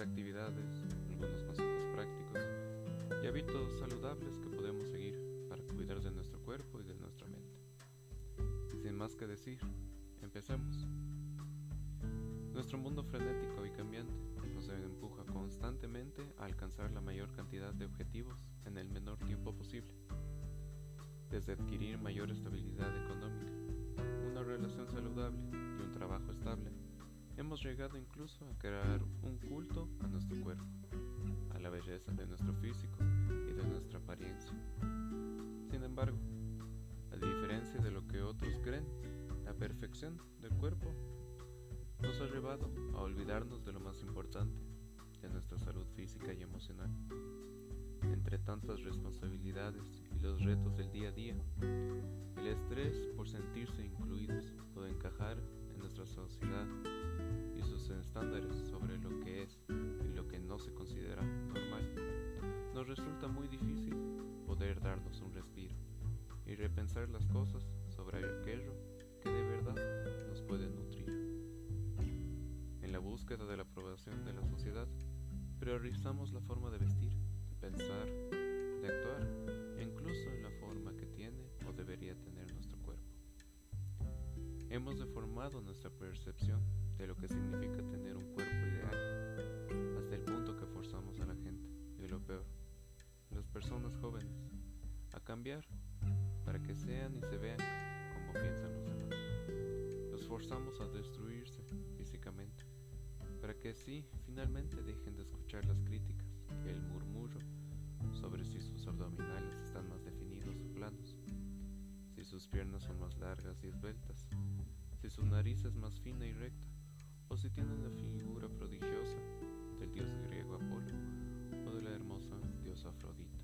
actividades, algunos consejos prácticos y hábitos saludables que podemos seguir para cuidar de nuestro cuerpo y de nuestra mente. Sin más que decir, empecemos. Nuestro mundo frenético y cambiante nos empuja constantemente a alcanzar la mayor cantidad de objetivos en el menor tiempo posible. Desde adquirir mayor estabilidad económica, una relación saludable y un trabajo estable, hemos llegado incluso a crear un culto a nuestro cuerpo, a la belleza de nuestro físico y de nuestra apariencia. Sin embargo, a diferencia de lo que otros creen, la perfección del cuerpo nos ha llevado a olvidarnos de lo más importante, de nuestra salud física y emocional. Entre tantas responsabilidades y los retos del día a día, el estrés por sentirse incluidos o encajar en nuestra sociedad sus estándares sobre lo que es y lo que no se considera normal, nos resulta muy difícil poder darnos un respiro y repensar las cosas sobre aquello que de verdad nos puede nutrir búsqueda de la aprobación de la sociedad, priorizamos la forma de vestir, de pensar, de actuar e incluso en la forma que tiene o debería tener nuestro cuerpo. Hemos deformado nuestra percepción de lo que significa tener un cuerpo ideal, hasta el punto que forzamos a la gente, y lo peor, las personas jóvenes, a cambiar para que sean y se vean como piensan los demás. Los forzamos a destruirse físicamente para que así finalmente dejen de escuchar las críticas el murmullo sobre si sus abdominales están más definidos o planos, si sus piernas son más largas y esbeltas, si su nariz es más fina y recta, o si tienen la figura prodigiosa del dios griego Apolo o de la hermosa diosa Afrodita.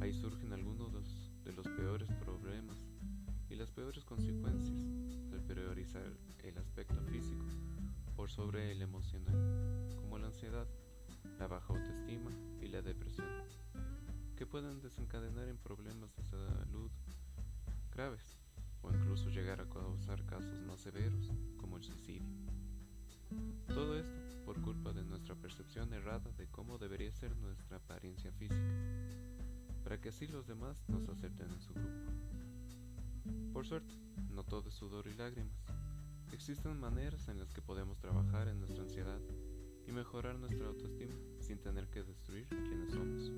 Ahí surgen algunos de los peores problemas y las peores consecuencias al priorizar el aspecto físico por sobre el emocional, como la ansiedad, la baja autoestima y la depresión, que pueden desencadenar en problemas de salud graves llegar a causar casos más severos como el suicidio. Todo esto por culpa de nuestra percepción errada de cómo debería ser nuestra apariencia física, para que así los demás nos acepten en su grupo. Por suerte, no todo es sudor y lágrimas, Existen maneras en las que podemos trabajar en nuestra ansiedad y mejorar nuestra autoestima sin tener que destruir quienes somos.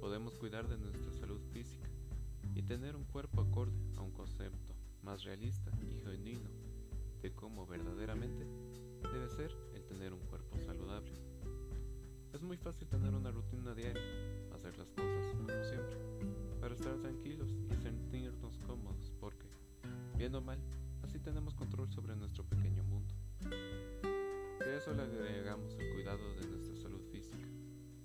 Podemos cuidar de nuestra salud física y tener un cuerpo acorde a un concepto más realista y genuino de cómo verdaderamente debe ser el tener un cuerpo saludable. Es muy fácil tener una rutina diaria, hacer las cosas como siempre, para estar tranquilos y sentirnos cómodos porque, bien o mal, Así tenemos control sobre nuestro pequeño mundo. A eso le agregamos el cuidado de nuestra salud física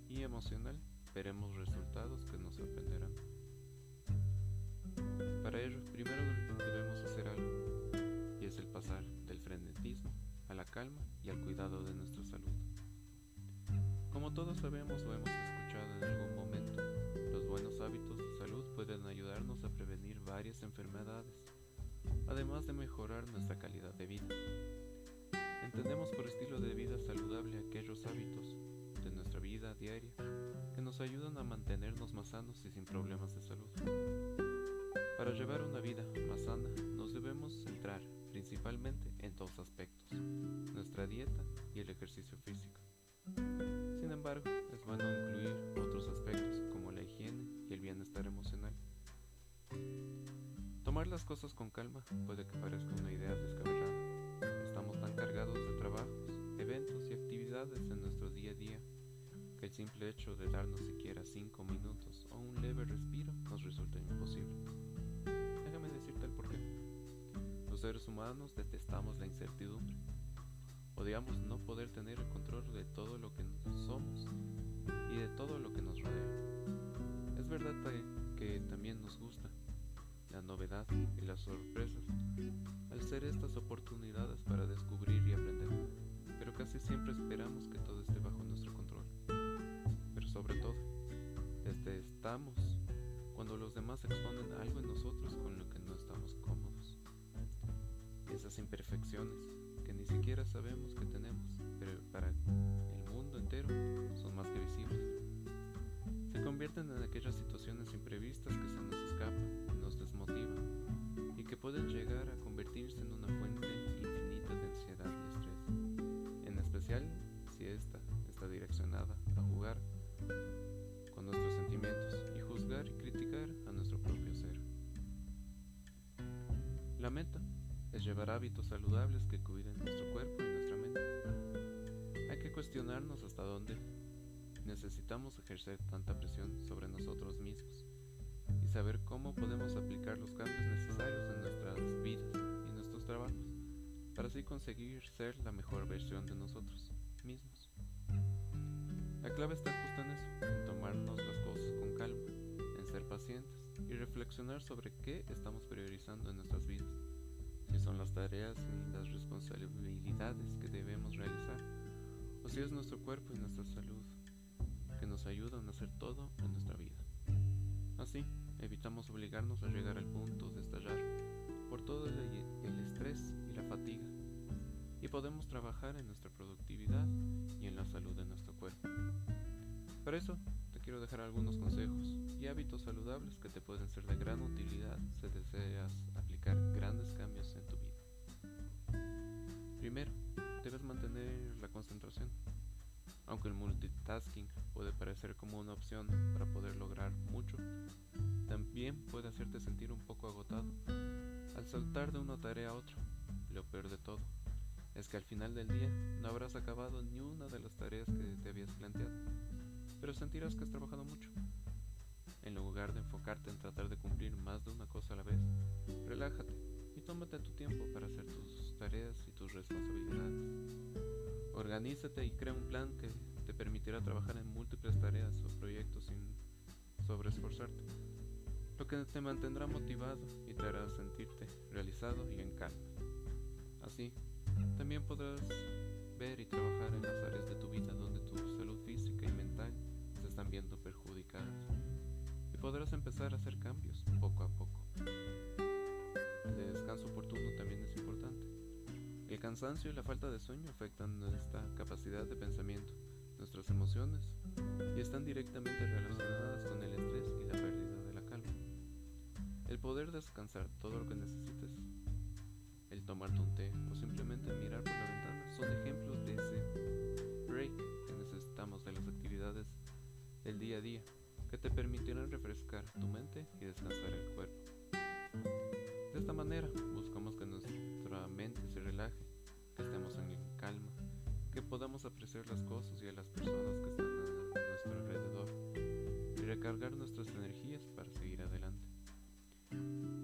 y emocional, veremos resultados que nos sorprenderán. Para ello, primero debemos hacer algo, y es el pasar del frenetismo a la calma y al cuidado de nuestra salud. Como todos sabemos o hemos escuchado en algún momento, los buenos hábitos de salud pueden ayudarnos a prevenir varias enfermedades además de mejorar nuestra calidad de vida. Entendemos por estilo de vida saludable aquellos hábitos de nuestra vida diaria que nos ayudan a mantenernos más sanos y sin problemas de salud. Para llevar una vida más sana nos debemos centrar principalmente en dos aspectos, nuestra dieta y el ejercicio físico. Sin embargo, es bueno incluir otros aspectos como la higiene y el bienestar emocional. Tomar las cosas con calma puede que parezca una idea descabellada. Estamos tan cargados de trabajos, eventos y actividades en nuestro día a día que el simple hecho de darnos siquiera 5 minutos o un leve respiro nos resulta imposible el porqué. Los seres humanos detestamos la incertidumbre. Odiamos no poder tener el control de todo lo que somos y de todo lo que nos rodea. Es verdad que también nos gusta la novedad y las sorpresas, al ser estas oportunidades para descubrir y aprender, pero casi siempre esperamos que todo esté bajo nuestro control. Pero sobre todo, desde estamos cuando los demás exponen algo en nosotros con lo que cómodos. Esas imperfecciones que ni siquiera sabemos que tenemos, pero para el mundo entero son más que visibles. Se convierten en aquellas situaciones imprevistas que se nos escapan, nos desmotivan y que pueden llegar a convertirse en una fuente llevar hábitos saludables que cuiden nuestro cuerpo y nuestra mente. Hay que cuestionarnos hasta dónde necesitamos ejercer tanta presión sobre nosotros mismos y saber cómo podemos aplicar los cambios necesarios en nuestras vidas y nuestros trabajos para así conseguir ser la mejor versión de nosotros mismos. La clave está justo en eso, en tomarnos las cosas con calma, en ser pacientes y reflexionar sobre qué estamos priorizando en nuestras vidas, son las tareas y las responsabilidades que debemos realizar, o si es nuestro cuerpo y nuestra salud que nos ayudan a hacer todo en nuestra vida. Así, evitamos obligarnos a llegar al punto de estallar por todo el, estrés y la fatiga y podemos trabajar en nuestra productividad y en la salud de nuestro cuerpo. Por eso, quiero dejar algunos consejos y hábitos saludables que te pueden ser de gran utilidad si deseas aplicar grandes cambios en tu vida. Primero, debes mantener la concentración. Aunque el multitasking puede parecer como una opción para poder lograr mucho, también puede hacerte sentir un poco agotado al saltar de una tarea a otra. Lo peor de todo es que al final del día no habrás acabado ni una de las tareas que te habías planteado, pero sentirás que has trabajado mucho. En lugar de enfocarte en tratar de cumplir más de una cosa a la vez, relájate y tómate tu tiempo para hacer tus tareas y tus responsabilidades. Organízate y crea un plan que te permitirá trabajar en múltiples tareas o proyectos sin sobreesforzarte, lo que te mantendrá motivado y te hará sentirte realizado y en calma. Así, también podrás ver y trabajar en las áreas de tu vida donde tu salud física y mental están viendo perjudicadas. Y podrás empezar a hacer cambios poco a poco. El descanso oportuno también es importante. El cansancio y la falta de sueño afectan nuestra capacidad de pensamiento, nuestras emociones y están directamente relacionadas con el estrés y la pérdida de la calma. El poder descansar todo lo que necesites el tomarte un té o simplemente mirar por la ventana son ejemplos de ese break del día a día que te permitirán refrescar tu mente y descansar el cuerpo. De esta manera buscamos que nuestra mente se relaje, que estemos en calma, que podamos apreciar las cosas y a las personas que están a nuestro alrededor y recargar nuestras energías para seguir adelante.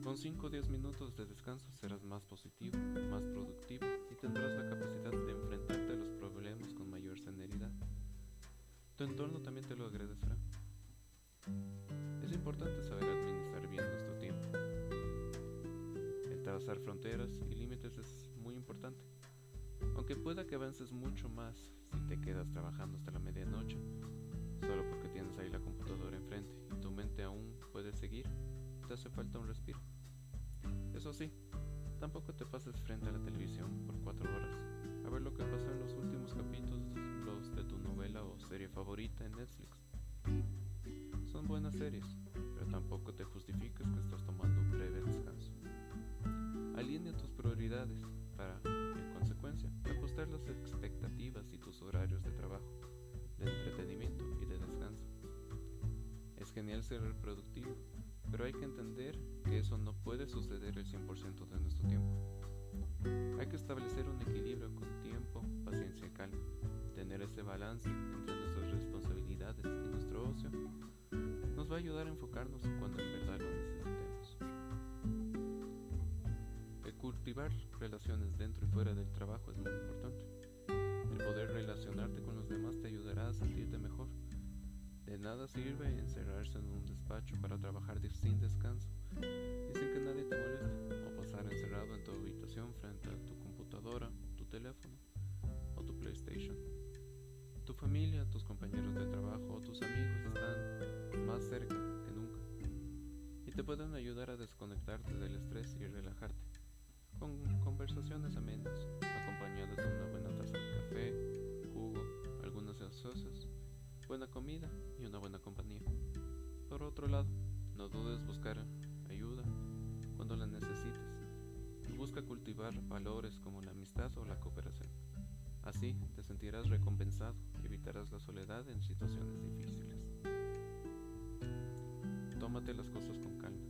Con 5 o 10 minutos de descanso serás más positivo, más productivo y tendrás la capacidad de Tu entorno también te lo agradecerá. Es importante saber administrar bien nuestro tiempo. El trazar fronteras y límites es muy importante. Aunque pueda que avances mucho más si te quedas trabajando hasta la medianoche, solo porque tienes ahí la computadora enfrente y tu mente aún puede seguir, te hace falta un respiro. Eso sí, tampoco te pases frente a la televisión por cuatro horas a ver lo que pasó en los últimos capítulos de tu novela o serie favorita en Netflix. Son buenas series, pero tampoco te justifiques que estás tomando un breve descanso. Alinea tus prioridades para, en consecuencia, ajustar las expectativas y tus horarios de trabajo, de entretenimiento y de descanso. Es genial ser productivo, pero hay que entender que eso no puede suceder el 100% de nuestro tiempo. Hay que establecer Balance entre nuestras responsabilidades y nuestro ocio nos va a ayudar a enfocarnos cuando en verdad lo necesitemos. El cultivar relaciones dentro y fuera del trabajo es muy importante. El poder relacionarte con los demás te ayudará a sentirte mejor de nada sirve encerrarse en un despacho para trabajar sin descanso y sin que nadie te moleste, o pasar encerrado en tu habitación frente a tu computadora, tu teléfono o tu PlayStation. Familia, tus compañeros de trabajo o tus amigos están más cerca que nunca y te pueden ayudar a desconectarte del estrés y relajarte, con conversaciones amenas, acompañadas de una buena taza de café, jugo, algunas gaseosas, buena comida y una buena compañía. Por otro lado, no dudes buscar ayuda cuando la necesites y busca cultivar valores como la amistad o la cooperación. Así te sentirás recompensado y evitarás la soledad en situaciones difíciles. Tómate las cosas con calma.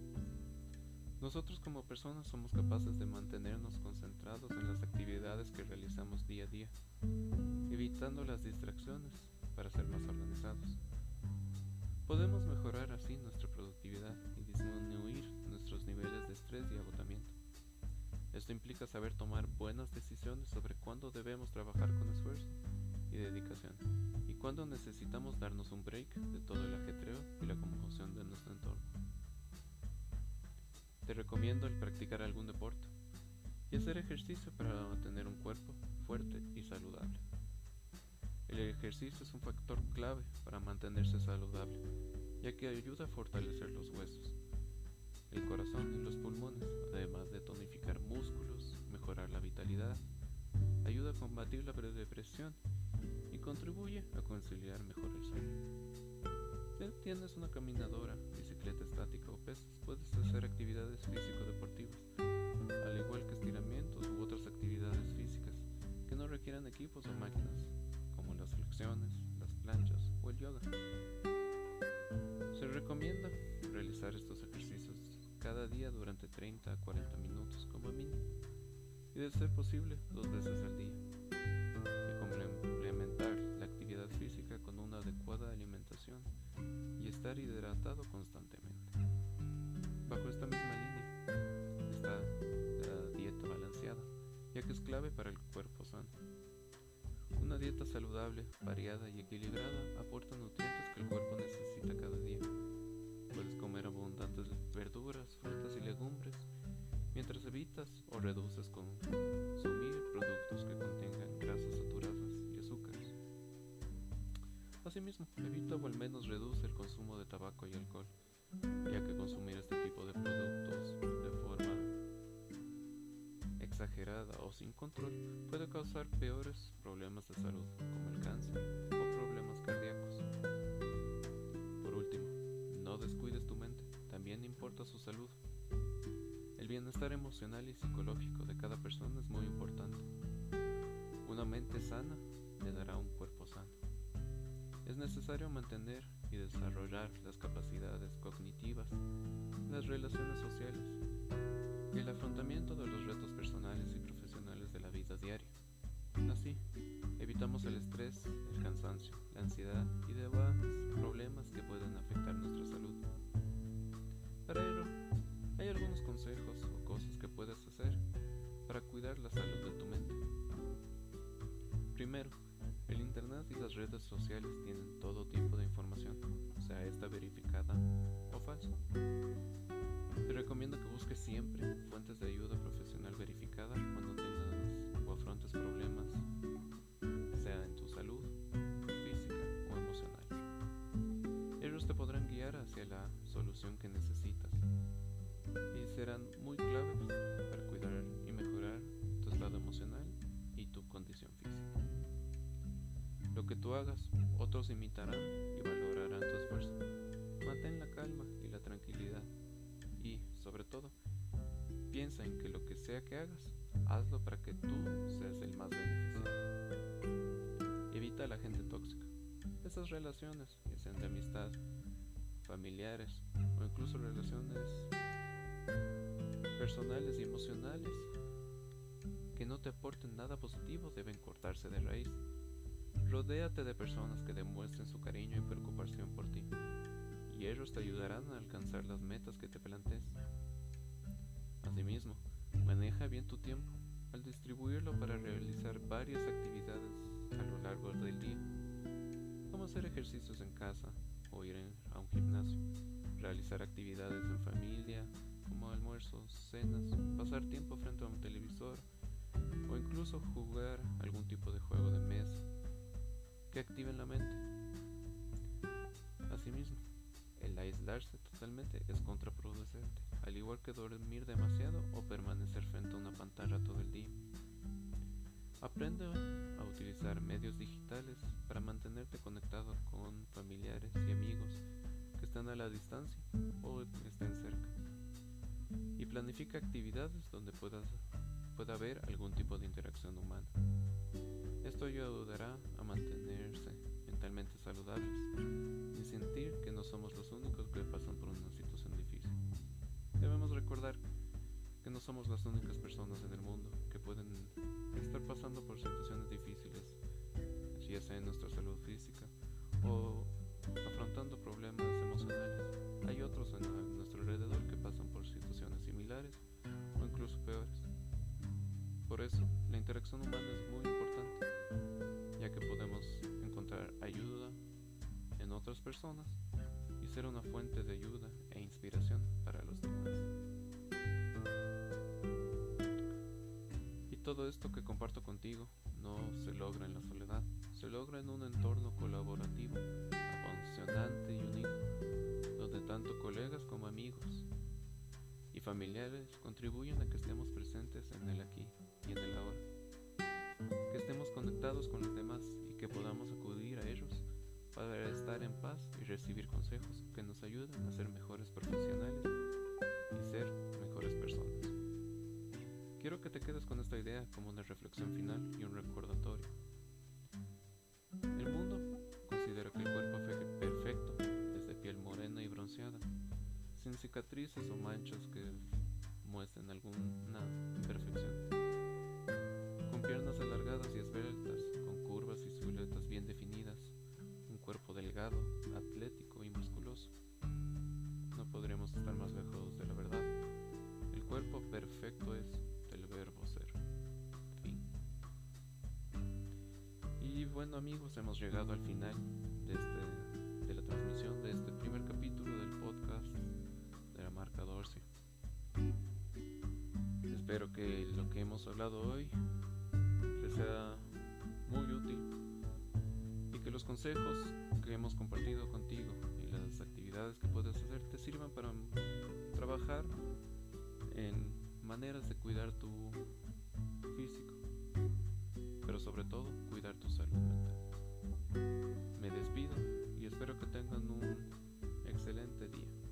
Nosotros como personas somos capaces de mantenernos concentrados en las actividades que realizamos día a día, evitando las distracciones para ser más organizados. Podemos mejorar así nuestra productividad y disminuir nuestros niveles de estrés y agotamiento. Esto implica saber tomar buenas decisiones sobre cuándo debemos trabajar con esfuerzo y dedicación y cuándo necesitamos darnos un break de todo el ajetreo y la conmoción de nuestro entorno. Te recomiendo el practicar algún deporte y hacer ejercicio para mantener un cuerpo fuerte y saludable. El ejercicio es un factor clave para mantenerse saludable, ya que ayuda a fortalecer los huesos, el corazón y los pulmones, además de tonificar músculos, mejorar la vitalidad, ayuda a combatir la depresión y contribuye a conciliar mejor el sueño. Si tienes una caminadora, bicicleta estática o pesas, puedes hacer actividades físico-deportivas, al igual que estiramientos u otras actividades físicas que no requieran equipos o máquinas, como las flexiones, las planchas o el yoga. Se recomienda realizar estos ejercicios cada día durante 30 a 40 minutos como mínimo y de ser posible dos veces al día y complementar la actividad física con una adecuada alimentación y estar hidratado constantemente. Bajo esta misma línea está la dieta balanceada, ya que es clave para el cuerpo sano. Una dieta saludable, variada y equilibrada aporta nutrientes que el cuerpo evitas o reduces consumir productos que contengan grasas saturadas y azúcares. Asimismo, evita o al menos reduce el consumo de tabaco y alcohol, ya que consumir este tipo de productos de forma exagerada o sin control puede causar peores problemas de salud, como el cáncer o problemas cardíacos. también importa su salud. El bienestar emocional y psicológico de cada persona es muy importante. Una mente sana le dará un cuerpo sano. Es necesario mantener y desarrollar las capacidades cognitivas, las relaciones sociales y el afrontamiento de los retos personales y profesionales de la vida diaria. Así, evitamos el estrés, el cansancio, la ansiedad y demás problemas que pueden afectar para cuidar la salud de tu mente. Primero, el Internet y las redes sociales tienen todo tipo de información, sea esta verificada o falsa. Te recomiendo que busques siempre fuentes de ayuda profesional verificada cuando tengas o afrontes problemas, sea en tu salud, física o emocional. Ellos te podrán guiar hacia la solución que necesitas y serán muy claves para que tú hagas, otros imitarán y valorarán tu esfuerzo. Mantén la calma y la tranquilidad y, sobre todo, piensa en que lo que sea que hagas, hazlo para que tú seas el más beneficiado. Evita la gente tóxica. Esas relaciones, ya sean de amistad, familiares o incluso relaciones personales y emocionales que no te aporten nada positivo deben cortarse de raíz. Rodéate de personas que demuestren su cariño y preocupación por ti, y ellos te ayudarán a alcanzar las metas que te plantees. Asimismo, maneja bien tu tiempo al distribuirlo para realizar varias actividades a lo largo del día, como hacer ejercicios en casa, o ir a un gimnasio, realizar actividades en familia, como almuerzos, cenas, pasar tiempo frente a un televisor o incluso jugar algún tipo de juego de mesa que activen la mente. Asimismo, el aislarse totalmente es contraproducente, al igual que dormir demasiado o permanecer frente a una pantalla todo el día. Aprende a utilizar medios digitales para mantenerte conectado con familiares y amigos que están a la distancia o estén cerca. Y planifica actividades donde puedas, pueda haber algún tipo de interacción humana. Esto ayudará a mantenerse mentalmente saludables y sentir que no somos los únicos que pasan por una situación difícil. Debemos recordar que no somos las únicas personas en el mundo que pueden estar pasando por situaciones difíciles, ya sea en nuestra salud física o afrontando problemas emocionales. Hay otros en nuestro alrededor que pasan por situaciones similares o incluso peores. Por eso, la interacción humana es muy otras personas y ser una fuente de ayuda e inspiración para los demás. todo esto que comparto contigo no se logra en la soledad, se logra en un entorno colaborativo, apasionante y unido, donde tanto colegas como amigos y familiares contribuyen a que estemos presentes en el aquí y en el ahora, que estemos conectados con los demás y que podamos para estar en paz y recibir consejos que nos ayuden a ser mejores profesionales y ser mejores personas. Quiero que te quedes con esta idea como una reflexión final y un recordatorio. El mundo considera que el cuerpo perfecto es de piel morena y bronceada, sin cicatrices o manchas que muestren alguna imperfección, con piernas alargadas y esbeltas, con curvas y siluetas bien definidas, delgado, atlético y musculoso. No podríamos estar más lejos de la verdad. El cuerpo perfecto es verbo ser. Fin. Y bueno amigos, hemos llegado al final de, este, de la transmisión de este primer capítulo del podcast de la marca Dorsey. Espero que lo que hemos hablado hoy les sea los consejos que hemos compartido contigo y las actividades que puedes hacer te sirvan para trabajar en maneras de cuidar tu físico, pero sobre todo cuidar tu salud mental. Me despido y espero que tengan un excelente día.